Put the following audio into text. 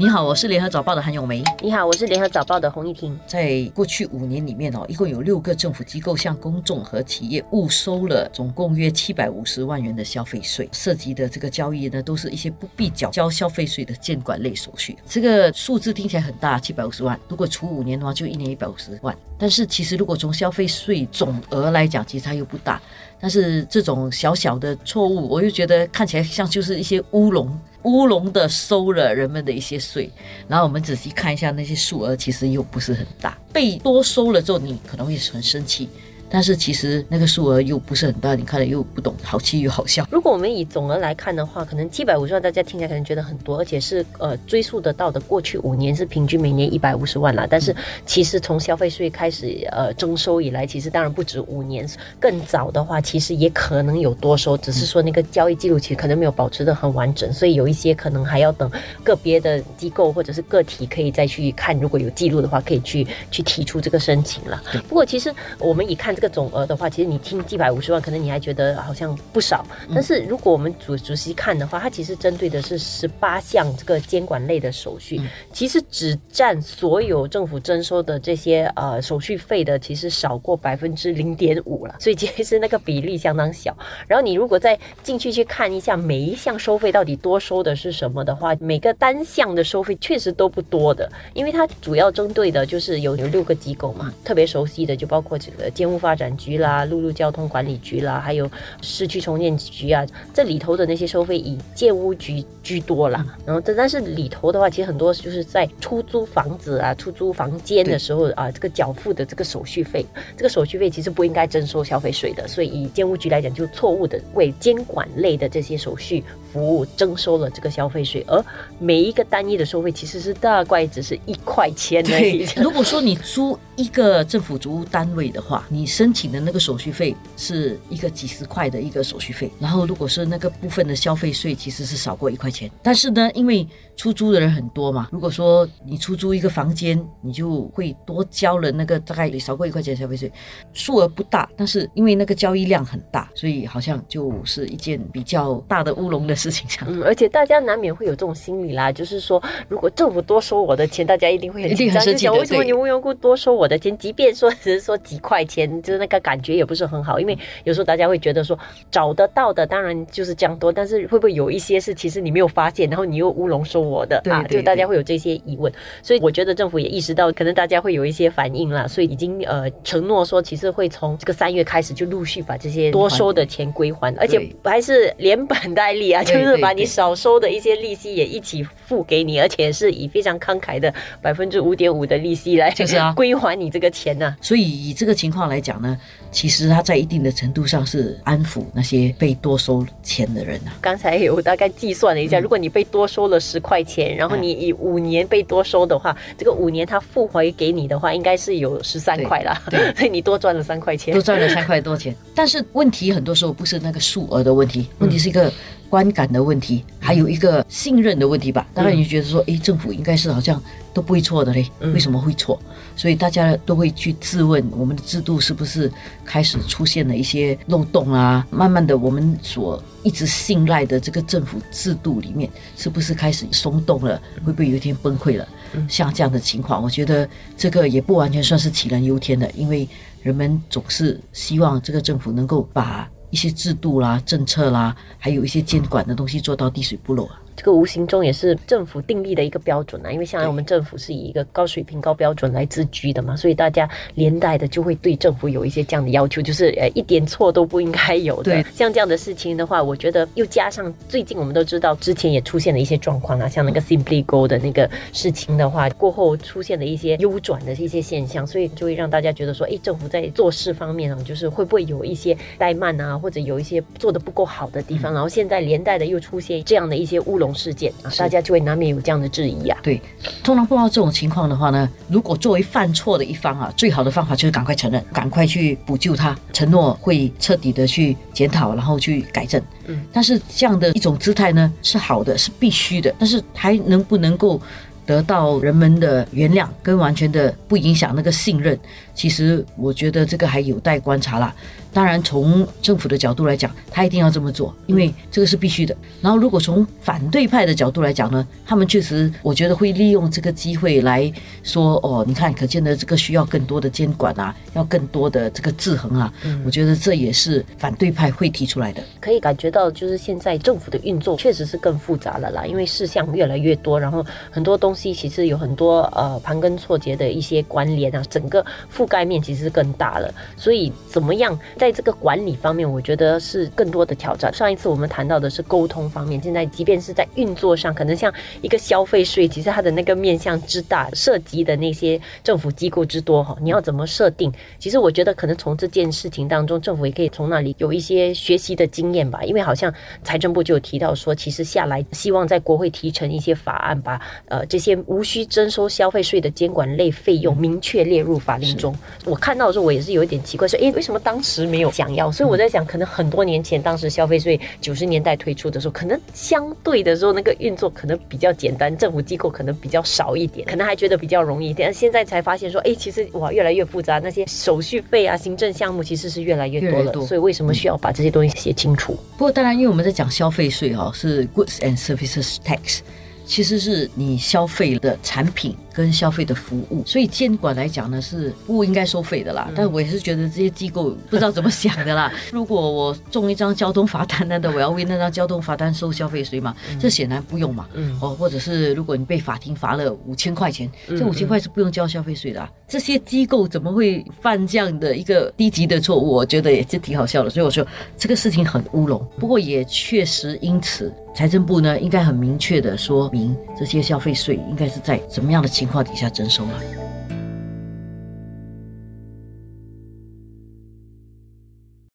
你好，我是联合早报的韩永梅。你好，我是联合早报的洪一婷。在过去五年里面哦，一共有六个政府机构向公众和企业误收了总共约七百五十万元的消费税，涉及的这个交易呢，都是一些不必缴交消费税的监管类手续。这个数字听起来很大，七百五十万，如果除五年的话，就一年一百五十万。但是其实如果从消费税总额来讲，其实它又不大。但是这种小小的错误，我又觉得看起来像就是一些乌龙。乌龙的收了人们的一些税，然后我们仔细看一下那些数额，其实又不是很大，被多收了之后，你可能会很生气。但是其实那个数额又不是很大，你看了又不懂，好气又好笑。如果我们以总额来看的话，可能七百五十万，大家听起来可能觉得很多，而且是呃追溯得到的。过去五年是平均每年一百五十万啦。但是其实从消费税开始呃征收以来，其实当然不止五年，更早的话其实也可能有多收，只是说那个交易记录其实可能没有保持的很完整，所以有一些可能还要等个别的机构或者是个体可以再去看，如果有记录的话，可以去去提出这个申请了。不过其实我们以看。这个总额的话，其实你听一百五十万，可能你还觉得好像不少。但是如果我们主主席看的话，它其实针对的是十八项这个监管类的手续，其实只占所有政府征收的这些呃手续费的，其实少过百分之零点五了。所以其实那个比例相当小。然后你如果再进去去看一下每一项收费到底多收的是什么的话，每个单项的收费确实都不多的，因为它主要针对的就是有有六个机构嘛，特别熟悉的就包括这个监务发。发展局啦，陆路交通管理局啦，还有市区重建局啊，这里头的那些收费以建屋局居多啦。然后，但但是里头的话，其实很多就是在出租房子啊、出租房间的时候啊，这个缴付的这个手续费，这个手续费其实不应该征收消费税的。所以，以建屋局来讲，就错误的为监管类的这些手续服务征收了这个消费税，而每一个单一的收费其实是大概只是一块钱而已。如果说你租一个政府租屋单位的话，你申请的那个手续费是一个几十块的一个手续费，然后如果是那个部分的消费税，其实是少过一块钱。但是呢，因为出租的人很多嘛，如果说你出租一个房间，你就会多交了那个大概少过一块钱消费税，数额不大，但是因为那个交易量很大，所以好像就是一件比较大的乌龙的事情。嗯，而且大家难免会有这种心理啦，就是说如果政府多收我的钱，大家一定会很紧张，就想为什么你无缘无故多收我的钱，即便说只是说几块钱，就是那个感觉也不是很好，因为有时候大家会觉得说找得到的当然就是这样多，但是会不会有一些是其实你没有发现，然后你又乌龙收我的啊？就大家会有这些疑问，所以我觉得政府也意识到可能大家会有一些反应了，所以已经呃承诺说其实会从这个三月开始就陆续把这些多收的钱归还，而且还是连本带利啊，就是把你少收的一些利息也一起付给你，而且是以非常慷慨的百分之五点五的利息来就是啊 归还你这个钱呢。所以以这个情况来讲呢。其实他在一定的程度上是安抚那些被多收钱的人啊。刚才有大概计算了一下，如果你被多收了十块钱，然后你以五年被多收的话，这个五年他付回给你的话，应该是有十三块啦。对，所以你多赚了三块钱，多赚了三块多钱。但是问题很多时候不是那个数额的问题，问题是一个。观感的问题，还有一个信任的问题吧。当然，你觉得说，哎，政府应该是好像都不会错的嘞，为什么会错？所以大家都会去质问，我们的制度是不是开始出现了一些漏洞啊？慢慢的，我们所一直信赖的这个政府制度里面，是不是开始松动了？会不会有一天崩溃了？像这样的情况，我觉得这个也不完全算是杞人忧天的，因为人们总是希望这个政府能够把。一些制度啦、政策啦，还有一些监管的东西做到滴水不漏啊。这个无形中也是政府定立的一个标准啊，因为现在我们政府是以一个高水平、高标准来自居的嘛，所以大家连带的就会对政府有一些这样的要求，就是呃一点错都不应该有的。像这样的事情的话，我觉得又加上最近我们都知道之前也出现了一些状况啊，像那个 Simply Go 的那个事情的话，过后出现的一些优转的一些现象，所以就会让大家觉得说，哎，政府在做事方面啊，就是会不会有一些怠慢啊，或者有一些做的不够好的地方，然后现在连带的又出现这样的一些乌龙。事件啊，大家就会难免有这样的质疑啊。对，通常碰到这种情况的话呢，如果作为犯错的一方啊，最好的方法就是赶快承认，赶快去补救他，承诺会彻底的去检讨，然后去改正。嗯，但是这样的一种姿态呢，是好的，是必须的，但是还能不能够？得到人们的原谅，跟完全的不影响那个信任，其实我觉得这个还有待观察啦。当然从政府的角度来讲，他一定要这么做，因为这个是必须的。然后如果从反对派的角度来讲呢，他们确实我觉得会利用这个机会来说，哦，你看，可见的这个需要更多的监管啊，要更多的这个制衡啊。我觉得这也是反对派会提出来的。可以感觉到，就是现在政府的运作确实是更复杂了啦，因为事项越来越多，然后很多东西其实有很多呃盘根错节的一些关联啊，整个覆盖面其实是更大了。所以怎么样在这个管理方面，我觉得是更多的挑战。上一次我们谈到的是沟通方面，现在即便是在运作上，可能像一个消费税，其实它的那个面向之大，涉及的那些政府机构之多哈，你要怎么设定？其实我觉得可能从这件事情当中，政府也可以从那里有一些学习的经验吧。因为好像财政部就有提到说，其实下来希望在国会提成一些法案，把呃这些无需征收消费税的监管类费用明确列入法令中。我看到的时候，我也是有一点奇怪，说诶，为什么当时没有想要？所以我在想，可能很多年前，当时消费税九十年代推出的时候，可能相对的时候那个运作可能比较简单，政府机构可能比较少一点，可能还觉得比较容易一点。现在才发现说，哎，其实哇越来越复杂，那些手续费啊、行政项目其实是越来越多了。所以为什么需要把这些东西写清楚？不过当然，因为我们在讲消费税哈，是 goods and services tax，其实是你消费的产品。跟消费的服务，所以监管来讲呢是不应该收费的啦。但我也是觉得这些机构不知道怎么想的啦。如果我中一张交通罚单，难道我要为那张交通罚单收消费税吗？这显然不用嘛。嗯哦，或者是如果你被法庭罚了五千块钱，这五千块是不用交消费税的。这些机构怎么会犯这样的一个低级的错误？我觉得也是挺好笑的。所以我说这个事情很乌龙。不过也确实因此，财政部呢应该很明确的说明这些消费税应该是在什么样的情。情况底下征收了。